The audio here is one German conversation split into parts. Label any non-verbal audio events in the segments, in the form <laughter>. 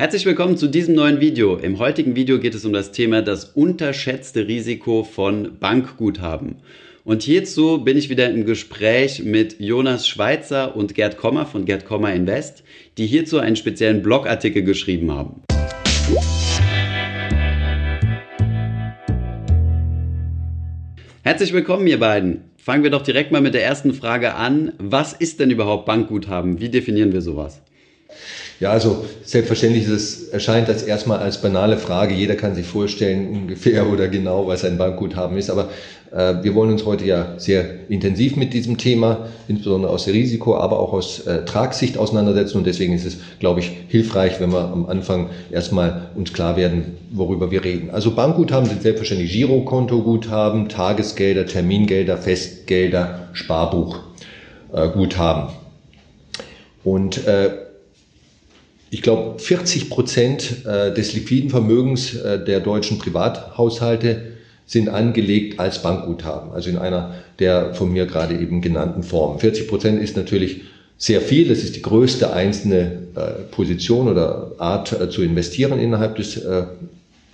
Herzlich willkommen zu diesem neuen Video. Im heutigen Video geht es um das Thema das unterschätzte Risiko von Bankguthaben. Und hierzu bin ich wieder im Gespräch mit Jonas Schweizer und Gerd Kommer von Gerd Kommer Invest, die hierzu einen speziellen Blogartikel geschrieben haben. Herzlich willkommen, ihr beiden. Fangen wir doch direkt mal mit der ersten Frage an. Was ist denn überhaupt Bankguthaben? Wie definieren wir sowas? Ja, also selbstverständlich ist es, erscheint das erstmal als banale Frage. Jeder kann sich vorstellen ungefähr oder genau, was ein Bankguthaben ist. Aber äh, wir wollen uns heute ja sehr intensiv mit diesem Thema, insbesondere aus der Risiko, aber auch aus äh, Tragsicht auseinandersetzen. Und deswegen ist es, glaube ich, hilfreich, wenn wir am Anfang erstmal uns klar werden, worüber wir reden. Also Bankguthaben sind selbstverständlich Girokontoguthaben, Tagesgelder, Termingelder, Festgelder, Sparbuchguthaben. Und äh, ich glaube, 40 Prozent äh, des liquiden Vermögens äh, der deutschen Privathaushalte sind angelegt als Bankguthaben, also in einer der von mir gerade eben genannten Formen. 40 Prozent ist natürlich sehr viel. Das ist die größte einzelne äh, Position oder Art zu investieren innerhalb des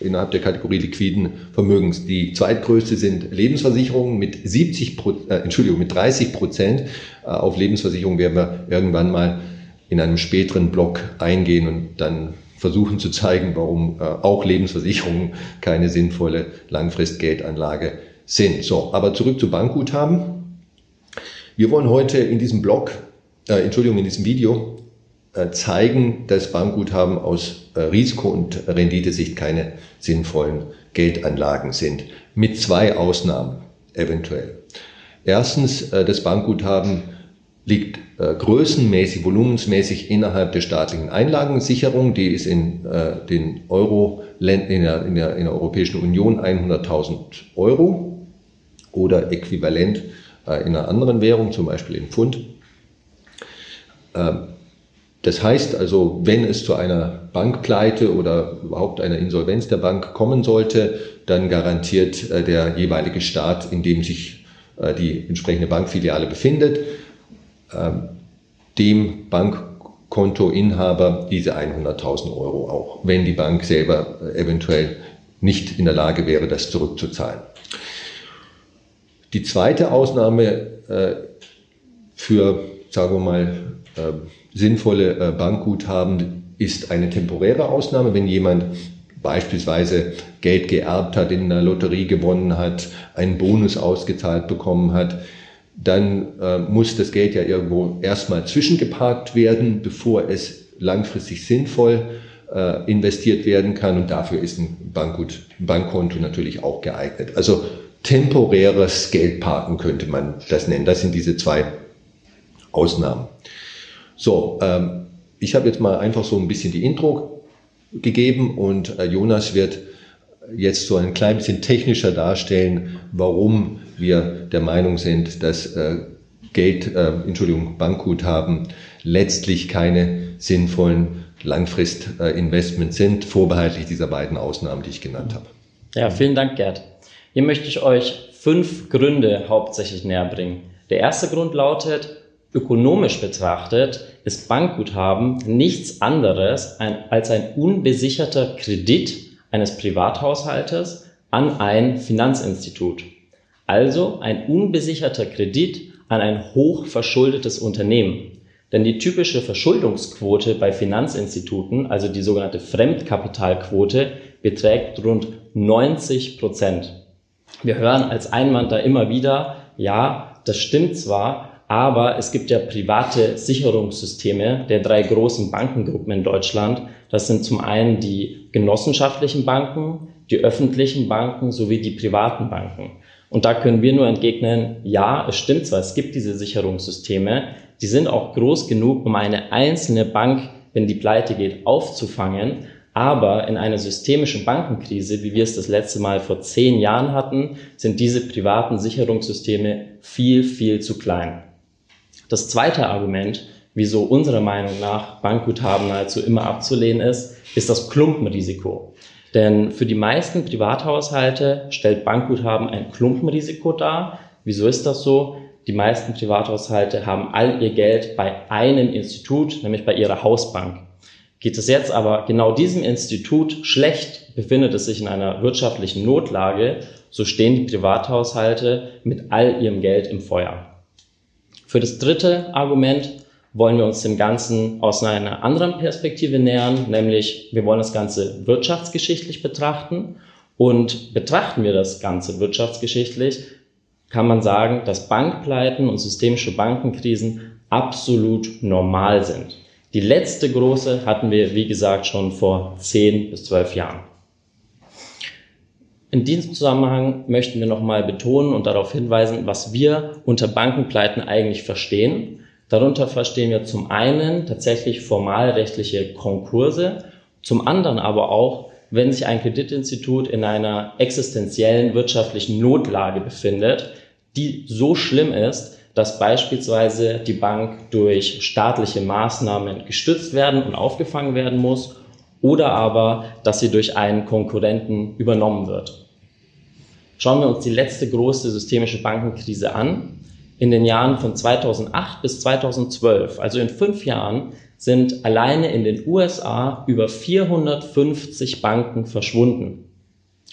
innerhalb der Kategorie liquiden Vermögens. Die zweitgrößte sind Lebensversicherungen mit 70% äh, Entschuldigung, mit 30 Prozent. auf Lebensversicherungen werden wir irgendwann mal in einem späteren Block eingehen und dann versuchen zu zeigen, warum äh, auch Lebensversicherungen keine sinnvolle Langfristgeldanlage sind. So, aber zurück zu Bankguthaben. Wir wollen heute in diesem Blog, äh, Entschuldigung, in diesem Video äh, zeigen, dass Bankguthaben aus äh, Risiko- und Renditesicht keine sinnvollen Geldanlagen sind. Mit zwei Ausnahmen eventuell. Erstens, äh, das Bankguthaben liegt äh, größenmäßig, volumensmäßig innerhalb der staatlichen Einlagensicherung. Die ist in äh, den Euro in der, in der, in der Europäischen Union 100.000 Euro oder äquivalent äh, in einer anderen Währung, zum Beispiel in Pfund. Äh, das heißt also, wenn es zu einer Bankpleite oder überhaupt einer Insolvenz der Bank kommen sollte, dann garantiert äh, der jeweilige Staat, in dem sich äh, die entsprechende Bankfiliale befindet, ähm, dem Bankkontoinhaber diese 100.000 Euro auch, wenn die Bank selber äh, eventuell nicht in der Lage wäre, das zurückzuzahlen. Die zweite Ausnahme äh, für, sagen wir mal, äh, sinnvolle Bankguthaben ist eine temporäre Ausnahme, wenn jemand beispielsweise Geld geerbt hat, in einer Lotterie gewonnen hat, einen Bonus ausgezahlt bekommen hat, dann äh, muss das Geld ja irgendwo erstmal zwischengeparkt werden, bevor es langfristig sinnvoll äh, investiert werden kann. Und dafür ist ein, Bankgut, Bankkonto natürlich auch geeignet. Also temporäres Geldparken könnte man das nennen. Das sind diese zwei Ausnahmen. So, ähm, ich habe jetzt mal einfach so ein bisschen die Intro gegeben und äh, Jonas wird jetzt so ein klein bisschen technischer darstellen, warum wir der Meinung sind, dass äh, Geld, äh, Entschuldigung, Bankguthaben letztlich keine sinnvollen Langfristinvestments sind, vorbehaltlich dieser beiden Ausnahmen, die ich genannt habe. Ja, vielen Dank, Gerd. Hier möchte ich euch fünf Gründe hauptsächlich näher bringen. Der erste Grund lautet, ökonomisch betrachtet ist Bankguthaben nichts anderes als ein unbesicherter Kredit eines Privathaushaltes an ein Finanzinstitut. Also ein unbesicherter Kredit an ein hochverschuldetes Unternehmen. Denn die typische Verschuldungsquote bei Finanzinstituten, also die sogenannte Fremdkapitalquote, beträgt rund 90 Prozent. Wir hören als Einwand da immer wieder, ja, das stimmt zwar, aber es gibt ja private Sicherungssysteme der drei großen Bankengruppen in Deutschland. Das sind zum einen die genossenschaftlichen Banken, die öffentlichen Banken sowie die privaten Banken. Und da können wir nur entgegnen, ja, es stimmt zwar, es gibt diese Sicherungssysteme, die sind auch groß genug, um eine einzelne Bank, wenn die pleite geht, aufzufangen. Aber in einer systemischen Bankenkrise, wie wir es das letzte Mal vor zehn Jahren hatten, sind diese privaten Sicherungssysteme viel, viel zu klein. Das zweite Argument, wieso unserer Meinung nach Bankguthaben nahezu immer abzulehnen ist, ist das Klumpenrisiko. Denn für die meisten Privathaushalte stellt Bankguthaben ein Klumpenrisiko dar. Wieso ist das so? Die meisten Privathaushalte haben all ihr Geld bei einem Institut, nämlich bei ihrer Hausbank. Geht es jetzt aber genau diesem Institut schlecht, befindet es sich in einer wirtschaftlichen Notlage, so stehen die Privathaushalte mit all ihrem Geld im Feuer. Für das dritte Argument wollen wir uns dem Ganzen aus einer anderen Perspektive nähern, nämlich wir wollen das Ganze wirtschaftsgeschichtlich betrachten. Und betrachten wir das Ganze wirtschaftsgeschichtlich, kann man sagen, dass Bankpleiten und systemische Bankenkrisen absolut normal sind. Die letzte große hatten wir, wie gesagt, schon vor 10 bis 12 Jahren. In diesem Zusammenhang möchten wir nochmal betonen und darauf hinweisen, was wir unter Bankenpleiten eigentlich verstehen. Darunter verstehen wir zum einen tatsächlich formalrechtliche Konkurse, zum anderen aber auch, wenn sich ein Kreditinstitut in einer existenziellen wirtschaftlichen Notlage befindet, die so schlimm ist, dass beispielsweise die Bank durch staatliche Maßnahmen gestützt werden und aufgefangen werden muss oder aber, dass sie durch einen Konkurrenten übernommen wird. Schauen wir uns die letzte große systemische Bankenkrise an. In den Jahren von 2008 bis 2012, also in fünf Jahren, sind alleine in den USA über 450 Banken verschwunden.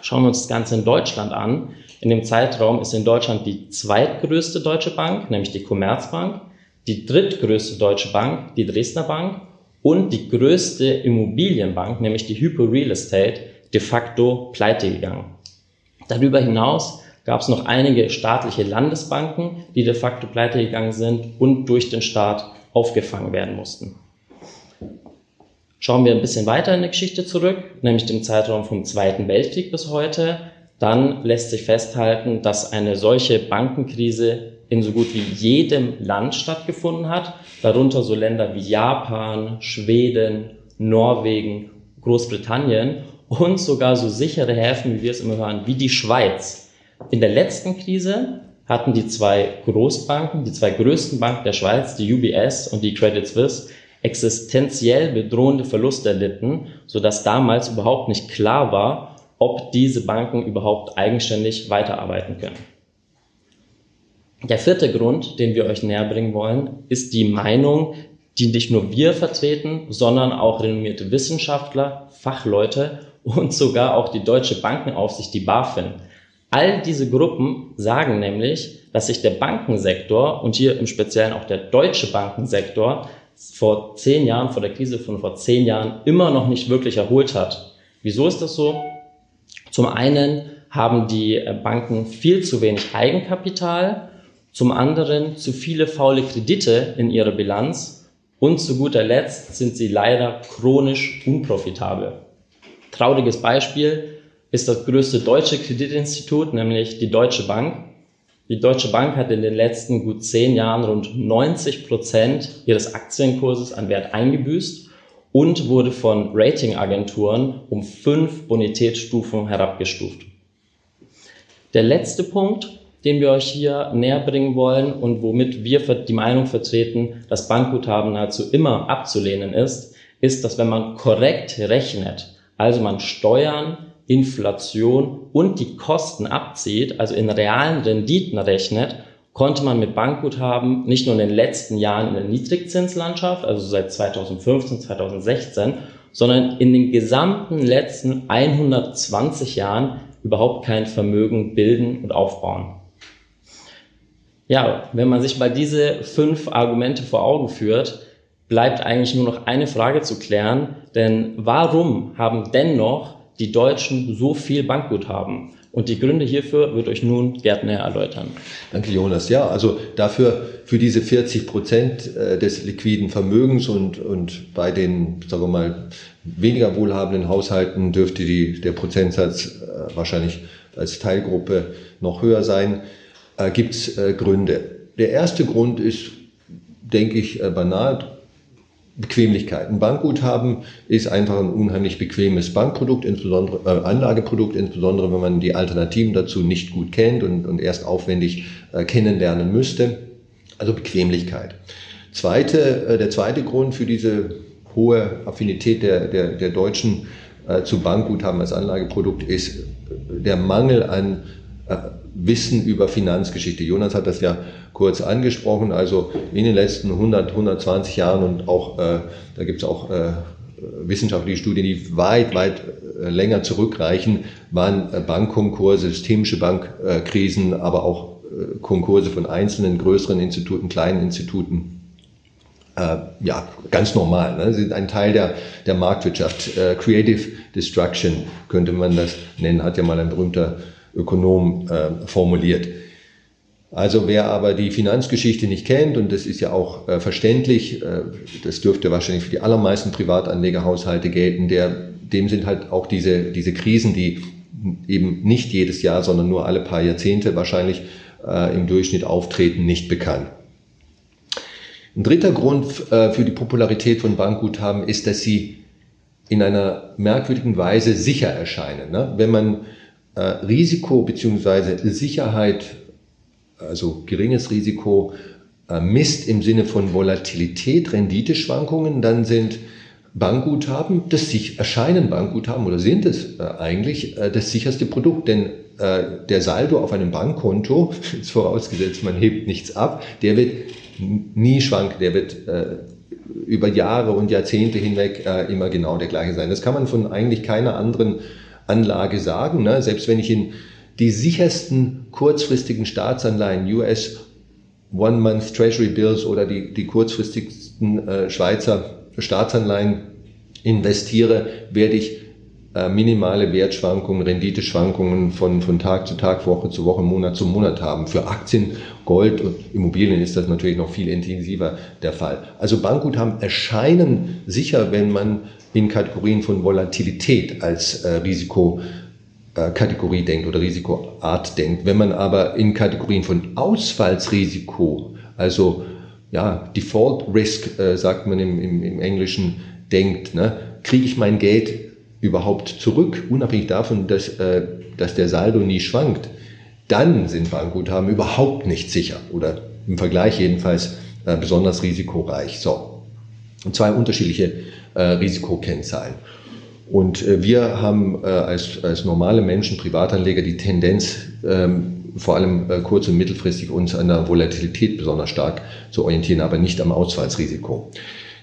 Schauen wir uns das Ganze in Deutschland an. In dem Zeitraum ist in Deutschland die zweitgrößte deutsche Bank, nämlich die Commerzbank, die drittgrößte deutsche Bank, die Dresdner Bank und die größte Immobilienbank, nämlich die Hypo Real Estate, de facto pleite gegangen. Darüber hinaus gab es noch einige staatliche Landesbanken, die de facto pleite gegangen sind und durch den Staat aufgefangen werden mussten. Schauen wir ein bisschen weiter in der Geschichte zurück, nämlich dem Zeitraum vom Zweiten Weltkrieg bis heute, dann lässt sich festhalten, dass eine solche Bankenkrise in so gut wie jedem Land stattgefunden hat, darunter so Länder wie Japan, Schweden, Norwegen, Großbritannien und sogar so sichere Häfen, wie wir es immer hören, wie die Schweiz. In der letzten Krise hatten die zwei Großbanken, die zwei größten Banken der Schweiz, die UBS und die Credit Suisse, existenziell bedrohende Verluste erlitten, sodass damals überhaupt nicht klar war, ob diese Banken überhaupt eigenständig weiterarbeiten können. Der vierte Grund, den wir euch näher bringen wollen, ist die Meinung, die nicht nur wir vertreten, sondern auch renommierte Wissenschaftler, Fachleute und sogar auch die deutsche Bankenaufsicht, die BaFin. All diese Gruppen sagen nämlich, dass sich der Bankensektor und hier im Speziellen auch der deutsche Bankensektor vor zehn Jahren, vor der Krise von vor zehn Jahren, immer noch nicht wirklich erholt hat. Wieso ist das so? Zum einen haben die äh, Banken viel zu wenig Eigenkapital, zum anderen zu viele faule Kredite in ihrer Bilanz und zu guter Letzt sind sie leider chronisch unprofitabel. Trauriges Beispiel ist das größte deutsche Kreditinstitut, nämlich die Deutsche Bank. Die Deutsche Bank hat in den letzten gut zehn Jahren rund 90 Prozent ihres Aktienkurses an Wert eingebüßt und wurde von Ratingagenturen um fünf Bonitätsstufen herabgestuft. Der letzte Punkt, den wir euch hier näher bringen wollen und womit wir die Meinung vertreten, dass Bankguthaben nahezu immer abzulehnen ist, ist, dass wenn man korrekt rechnet, also man Steuern, Inflation und die Kosten abzieht, also in realen Renditen rechnet, konnte man mit Bankguthaben nicht nur in den letzten Jahren in der Niedrigzinslandschaft, also seit 2015, 2016, sondern in den gesamten letzten 120 Jahren überhaupt kein Vermögen bilden und aufbauen. Ja, wenn man sich mal diese fünf Argumente vor Augen führt, bleibt eigentlich nur noch eine Frage zu klären, denn warum haben dennoch die Deutschen so viel Bankguthaben? Und die Gründe hierfür wird euch nun Gerd näher erläutern. Danke, Jonas. Ja, also dafür, für diese 40 Prozent äh, des liquiden Vermögens und, und bei den, sagen wir mal, weniger wohlhabenden Haushalten dürfte die, der Prozentsatz äh, wahrscheinlich als Teilgruppe noch höher sein, äh, gibt es Gründe. Der erste Grund ist, denke ich, banal. Bequemlichkeit. Ein Bankguthaben ist einfach ein unheimlich bequemes Bankprodukt, insbesondere äh, Anlageprodukt, insbesondere wenn man die Alternativen dazu nicht gut kennt und, und erst aufwendig äh, kennenlernen müsste. Also Bequemlichkeit. Zweite, äh, der zweite Grund für diese hohe Affinität der, der, der Deutschen äh, zu Bankguthaben als Anlageprodukt ist der Mangel an äh, Wissen über Finanzgeschichte. Jonas hat das ja kurz angesprochen. Also in den letzten 100, 120 Jahren und auch, äh, da gibt es auch äh, wissenschaftliche Studien, die weit, weit äh, länger zurückreichen, waren äh, Bankkonkurse, systemische Bankkrisen, aber auch Konkurse von einzelnen größeren Instituten, kleinen Instituten. ja, ganz normal. Ne? Sie sind ein Teil der, der Marktwirtschaft. Creative Destruction könnte man das nennen, hat ja mal ein berühmter Ökonom formuliert. Also wer aber die Finanzgeschichte nicht kennt, und das ist ja auch äh, verständlich, äh, das dürfte wahrscheinlich für die allermeisten Privatanlegerhaushalte gelten, der, dem sind halt auch diese, diese Krisen, die eben nicht jedes Jahr, sondern nur alle paar Jahrzehnte wahrscheinlich äh, im Durchschnitt auftreten, nicht bekannt. Ein dritter Grund äh, für die Popularität von Bankguthaben ist, dass sie in einer merkwürdigen Weise sicher erscheinen. Ne? Wenn man äh, Risiko beziehungsweise Sicherheit also geringes Risiko äh, misst im Sinne von Volatilität, Renditeschwankungen, dann sind Bankguthaben, das sich erscheinen Bankguthaben oder sind es äh, eigentlich äh, das sicherste Produkt, denn der Saldo auf einem Bankkonto, <laughs> ist vorausgesetzt, man hebt nichts ab, der wird nie schwanken, der wird über Jahre und Jahrzehnte hinweg immer genau der gleiche sein. Das kann man von eigentlich keiner anderen Anlage sagen. Ne? Selbst wenn ich in die sichersten kurzfristigen Staatsanleihen, US One-Month Treasury Bills oder die, die kurzfristigsten äh, Schweizer Staatsanleihen investiere, werde ich minimale Wertschwankungen, Renditeschwankungen von, von Tag zu Tag, Woche zu Woche, Monat zu Monat haben. Für Aktien, Gold und Immobilien ist das natürlich noch viel intensiver der Fall. Also Bankguthaben erscheinen sicher, wenn man in Kategorien von Volatilität als äh, Risiko äh, denkt oder Risikoart denkt. Wenn man aber in Kategorien von Ausfallsrisiko, also ja, Default Risk, äh, sagt man im, im, im Englischen, denkt, ne, kriege ich mein Geld überhaupt zurück, unabhängig davon, dass, äh, dass der Saldo nie schwankt, dann sind Bankguthaben überhaupt nicht sicher oder im Vergleich jedenfalls äh, besonders risikoreich. So, und zwei unterschiedliche äh, Risikokennzahlen. Und äh, wir haben äh, als, als normale Menschen, Privatanleger, die Tendenz, ähm, vor allem äh, kurz- und mittelfristig uns an der Volatilität besonders stark zu orientieren, aber nicht am Ausfallsrisiko.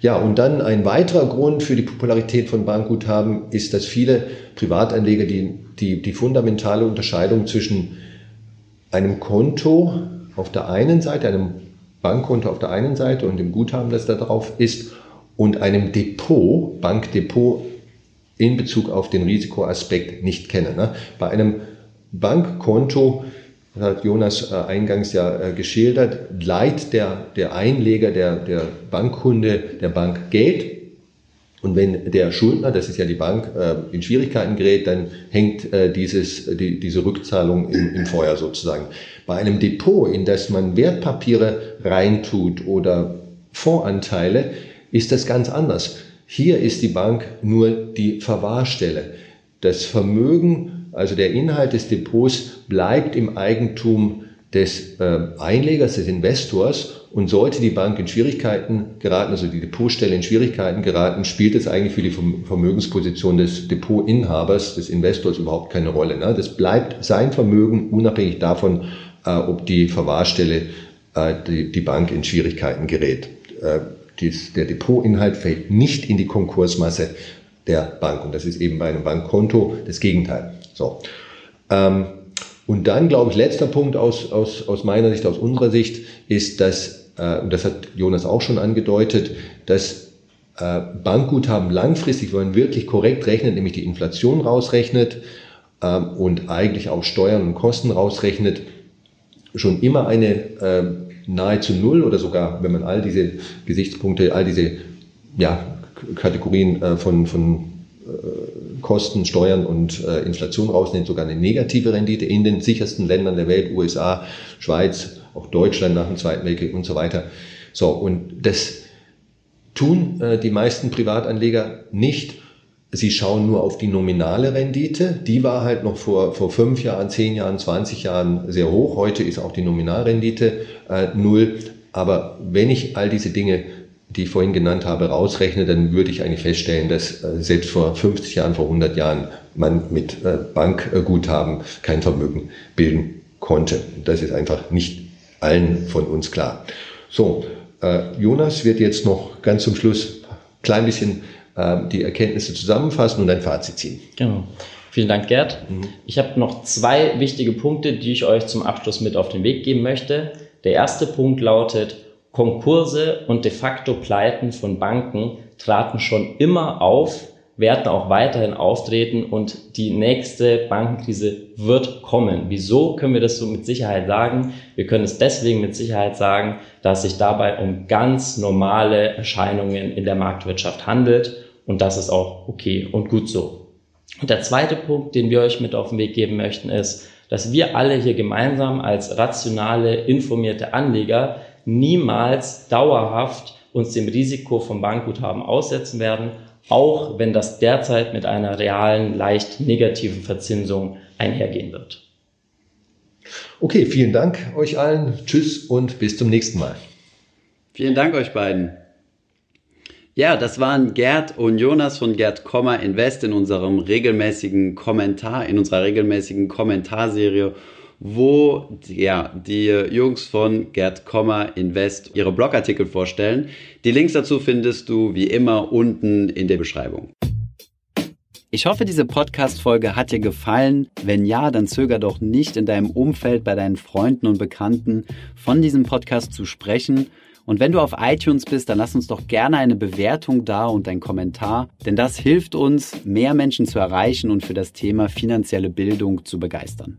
Ja, und dann ein weiterer Grund für die Popularität von Bankguthaben ist, dass viele Privatanleger die, die, die fundamentale Unterscheidung zwischen einem Konto auf der einen Seite, einem Bankkonto auf der einen Seite und dem Guthaben, das da drauf ist, und einem Depot, Bankdepot in Bezug auf den Risikoaspekt nicht kennen. Ne? Bei einem Bankkonto, das hat Jonas äh, eingangs ja äh, geschildert, leiht der, der Einleger, der, der Bankkunde der Bank Geld. Und wenn der Schuldner, das ist ja die Bank, äh, in Schwierigkeiten gerät, dann hängt dieses, die, diese Rückzahlung im, im Feuer sozusagen. Bei einem Depot, in das man Wertpapiere reintut oder Fondsanteile, ist das ganz anders. Hier ist die Bank nur die Verwahrstelle. Das Vermögen, also der Inhalt des Depots, bleibt im Eigentum des äh, Einlegers, des Investors. Und sollte die Bank in Schwierigkeiten geraten, also die Depotstelle in Schwierigkeiten geraten, spielt es eigentlich für die Vermögensposition des Depotinhabers, des Investors überhaupt keine Rolle. Ne? Das bleibt sein Vermögen, unabhängig davon, äh, ob die Verwahrstelle, äh, die, die Bank in Schwierigkeiten gerät. Äh, dies, der Depotinhalt fällt nicht in die Konkursmasse der Bank. Und das ist eben bei einem Bankkonto das Gegenteil. So. Ähm, und dann, glaube ich, letzter Punkt aus, aus, aus meiner Sicht, aus unserer Sicht, ist, dass, äh, und das hat Jonas auch schon angedeutet, dass äh, Bankguthaben langfristig, wenn man wirklich korrekt rechnet, nämlich die Inflation rausrechnet ähm, und eigentlich auch Steuern und Kosten rausrechnet, schon immer eine äh, nahezu null oder sogar, wenn man all diese Gesichtspunkte, all diese ja, Kategorien äh, von, von äh, Kosten, Steuern und äh, Inflation rausnimmt, sogar eine negative Rendite in den sichersten Ländern der Welt, USA, Schweiz, auch Deutschland nach dem Zweiten Weltkrieg und so weiter. So, und das tun äh, die meisten Privatanleger nicht Sie schauen nur auf die nominale Rendite. Die war halt noch vor, vor fünf Jahren, zehn Jahren, 20 Jahren sehr hoch. Heute ist auch die Nominalrendite äh, null. Aber wenn ich all diese Dinge, die ich vorhin genannt habe, rausrechne, dann würde ich eigentlich feststellen, dass äh, selbst vor 50 Jahren, vor 100 Jahren man mit äh, Bankguthaben kein Vermögen bilden konnte. Das ist einfach nicht allen von uns klar. So, äh, Jonas wird jetzt noch ganz zum Schluss klein bisschen die Erkenntnisse zusammenfassen und ein Fazit ziehen. Genau. Vielen Dank, Gerd. Mhm. Ich habe noch zwei wichtige Punkte, die ich euch zum Abschluss mit auf den Weg geben möchte. Der erste Punkt lautet, Konkurse und de facto Pleiten von Banken traten schon immer auf, werden auch weiterhin auftreten und die nächste Bankenkrise wird kommen. Wieso können wir das so mit Sicherheit sagen? Wir können es deswegen mit Sicherheit sagen, dass sich dabei um ganz normale Erscheinungen in der Marktwirtschaft handelt und das ist auch okay und gut so. Und der zweite Punkt, den wir euch mit auf den Weg geben möchten, ist, dass wir alle hier gemeinsam als rationale, informierte Anleger niemals dauerhaft uns dem Risiko vom Bankguthaben aussetzen werden, auch wenn das derzeit mit einer realen, leicht negativen Verzinsung einhergehen wird. Okay, vielen Dank euch allen. Tschüss und bis zum nächsten Mal. Vielen Dank euch beiden. Ja, das waren Gerd und Jonas von Gerd Komma Invest in unserem regelmäßigen Kommentar, in unserer regelmäßigen Kommentarserie wo ja, die Jungs von Gerd Kommer Invest ihre Blogartikel vorstellen. Die Links dazu findest du wie immer unten in der Beschreibung. Ich hoffe, diese Podcast-Folge hat dir gefallen. Wenn ja, dann zöger doch nicht in deinem Umfeld bei deinen Freunden und Bekannten von diesem Podcast zu sprechen. Und wenn du auf iTunes bist, dann lass uns doch gerne eine Bewertung da und einen Kommentar, denn das hilft uns, mehr Menschen zu erreichen und für das Thema finanzielle Bildung zu begeistern.